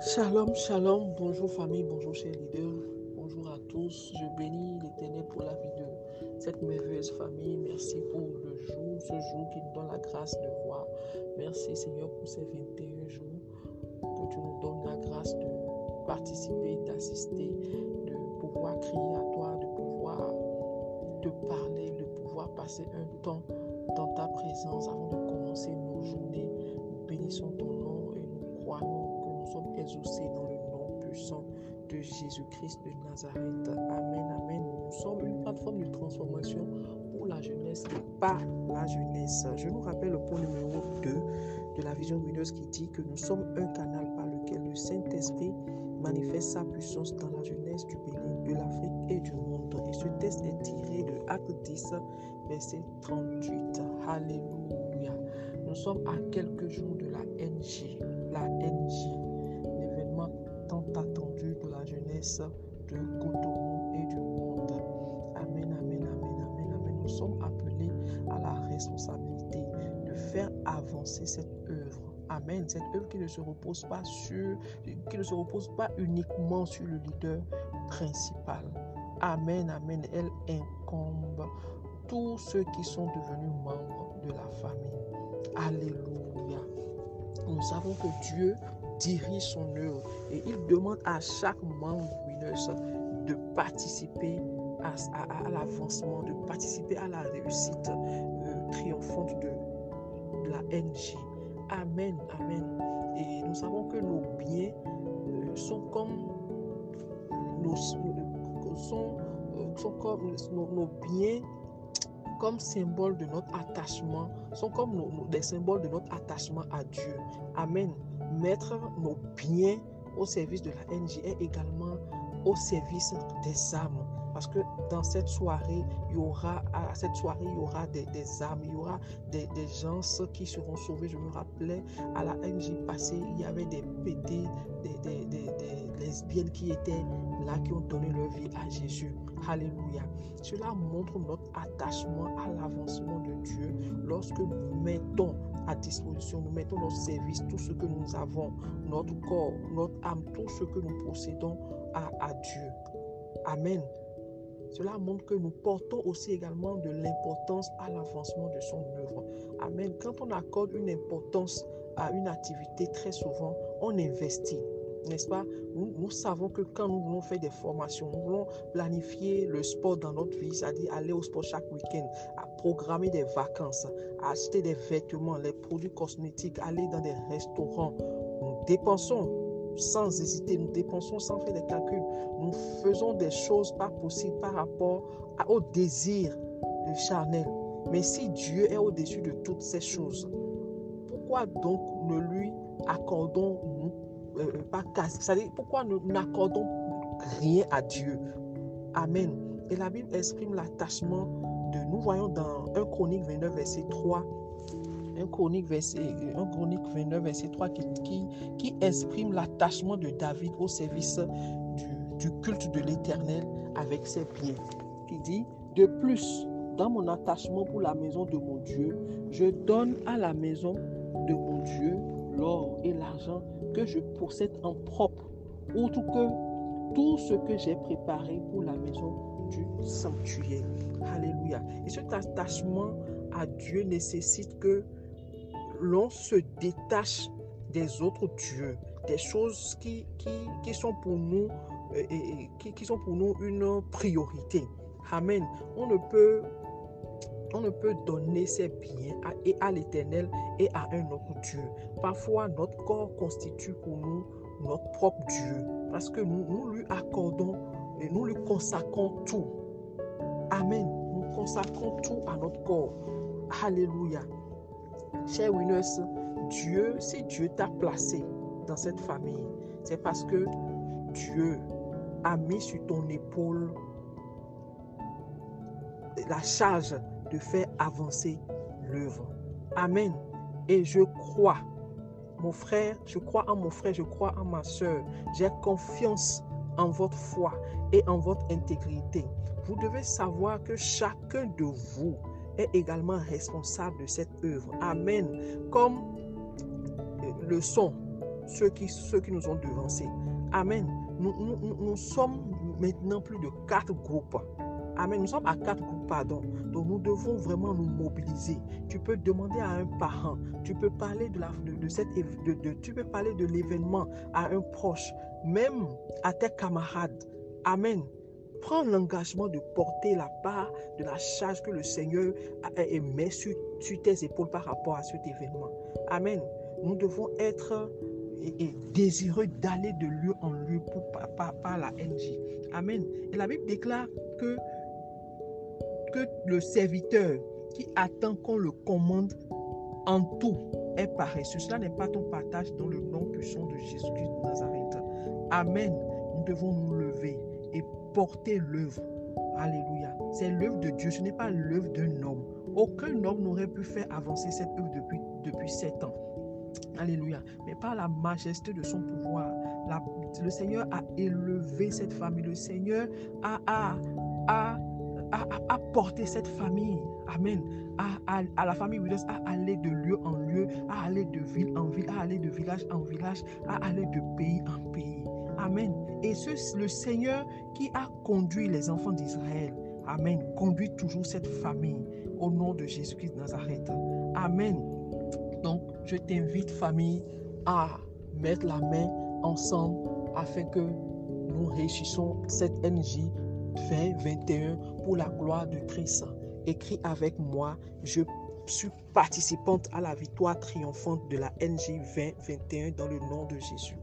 Shalom, shalom, bonjour famille, bonjour chers leaders, bonjour à tous. Je bénis l'Éternel pour la vie de cette merveilleuse famille. Merci pour le jour, ce jour qui nous donne la grâce de voir. Merci Seigneur pour ces 21 jours que tu nous donnes la grâce de participer, d'assister, de pouvoir crier à toi, de pouvoir te parler, de pouvoir passer un temps dans ta présence avant de commencer nos journées. Nous bénissons ton nom et nous croyons sommes exaucés dans le nom puissant de Jésus-Christ de Nazareth. Amen, amen. Nous sommes une plateforme de transformation pour la jeunesse et pas la jeunesse. Je nous rappelle le point numéro 2 de la vision lumineuse qui dit que nous sommes un canal par lequel le Saint-Esprit manifeste sa puissance dans la jeunesse du Bénin, de l'Afrique et du monde. Et ce texte est tiré de Acte 10, verset 38. Alléluia. Nous sommes à quelques jours de la NG. La de Cotonou et du monde. Amen, amen, amen, amen, amen. Nous sommes appelés à la responsabilité de faire avancer cette œuvre. Amen. Cette œuvre qui ne se repose pas sur, qui ne se repose pas uniquement sur le leader principal. Amen, amen. Elle incombe tous ceux qui sont devenus membres de la famille. Alléluia. Nous savons que Dieu dirige son œuvre et il demande à chaque membre de participer à, l'avancement, de participer à la réussite euh, triomphante de, la NG. Amen, amen. Et nous savons que nos biens euh, sont comme nos, sont, euh, sont comme nos, biens comme symbole de notre attachement, sont comme des symboles de notre attachement à Dieu. Amen mettre nos biens au service de la NG est également au service des âmes. Parce que dans cette soirée, il y aura, à cette soirée, il y aura des, âmes, il y aura des, gens qui seront sauvés. Je me rappelais, à la NG passée, il y avait des PD, des, des, lesbiennes qui étaient là, qui ont donné leur vie à Jésus. Alléluia. Cela montre notre attachement à l'avancement de Dieu lorsque nous mettons à disposition, nous mettons au service tout ce que nous avons, notre corps, notre âme, tout ce que nous possédons à, à Dieu. Amen. Cela montre que nous portons aussi également de l'importance à l'avancement de son œuvre. Amen. Quand on accorde une importance à une activité, très souvent, on investit n'est-ce pas? Nous, savons que quand nous voulons faire des formations, nous voulons planifier le sport dans notre vie, c'est-à-dire aller au sport chaque week-end, à programmer des vacances, à acheter des vêtements, les produits cosmétiques, aller dans des restaurants. Nous dépensons sans hésiter, nous dépensons sans faire des calculs. Nous faisons des choses pas possibles par rapport au désir charnel. Mais si Dieu est au-dessus de toutes ces choses, pourquoi donc ne lui accordons-nous euh, euh, pas C'est-à-dire, pourquoi nous n'accordons rien à Dieu? Amen. Et la Bible exprime l'attachement de, nous voyons dans 1 Chronique 29, verset 3, 1 Chronique, verset, 1 Chronique 29, verset 3, qui, qui, qui exprime l'attachement de David au service du, du culte de l'Éternel avec ses biens. Qui dit, de plus, dans mon attachement pour la maison de mon Dieu, je donne à la maison de mon Dieu l'or et l'argent que je possède en propre, outre que tout ce que j'ai préparé pour la maison du sanctuaire. Alléluia. Et cet attachement à Dieu nécessite que l'on se détache des autres dieux, des choses qui, qui, sont pour nous euh, et, qui, qui sont pour nous une priorité. Amen. On ne peut on ne peut donner ses biens à, et à l'Éternel et à un autre Dieu. Parfois, notre corps constitue pour nous notre propre Dieu parce que nous, lui accordons et nous lui consacrons tout. Amen. Nous consacrons tout à notre corps. Alléluia. Chers winners, Dieu, si Dieu t'a placé dans cette famille, c'est parce que Dieu a mis sur ton épaule la charge de faire avancer l'œuvre. Amen. Et je crois, mon frère, je crois en mon frère, je crois en ma soeur. J'ai confiance en votre foi et en votre intégrité. Vous devez savoir que chacun de vous est également responsable de cette œuvre. Amen. Comme le son, ceux qui, ceux qui nous ont devancés. Amen. Nous sommes maintenant plus de quatre groupes. Amen. Nous sommes à quatre groupes, pardon. Donc nous devons vraiment nous mobiliser. Tu peux demander à un parent. Tu peux parler de, la, de, cette, de, tu peux parler de l'événement à un proche, même à tes camarades. Amen. Prends l'engagement de porter la part de la charge que le Seigneur met sur, sur tes épaules par rapport à cet événement. Amen. Nous devons être désireux d'aller de lieu en lieu pour, par, par, la NJ. Amen. Et la Bible déclare que, que le serviteur qui attend qu'on le commande en tout est paresseux. Cela n'est pas ton partage dans le nom puissant de Jésus-Christ de Nazareth. Amen. Nous devons nous lever et porter l'œuvre. Alléluia. C'est l'œuvre de Dieu, ce n'est pas l'œuvre d'un homme. Aucun homme n'aurait pu faire avancer cette œuvre depuis, depuis sept ans. Alléluia. Mais par la majesté de son pouvoir, le Seigneur a élevé cette famille. Le Seigneur a, a, a, a, porté cette famille. Amen. À, à, la famille Widows à aller de lieu en lieu, à aller de ville en ville, à aller de village en village, à aller de pays en pays. Amen. Et ce, le Seigneur qui a conduit les enfants d'Israël, Amen, conduit toujours cette famille au nom de Jésus-Christ de Nazareth. Amen. Donc, je t'invite, famille, à mettre la main ensemble afin que nous réussissons cette NJ 2021 pour la gloire de Christ. Écris avec moi, je suis participante à la victoire triomphante de la NJ 2021 dans le nom de Jésus.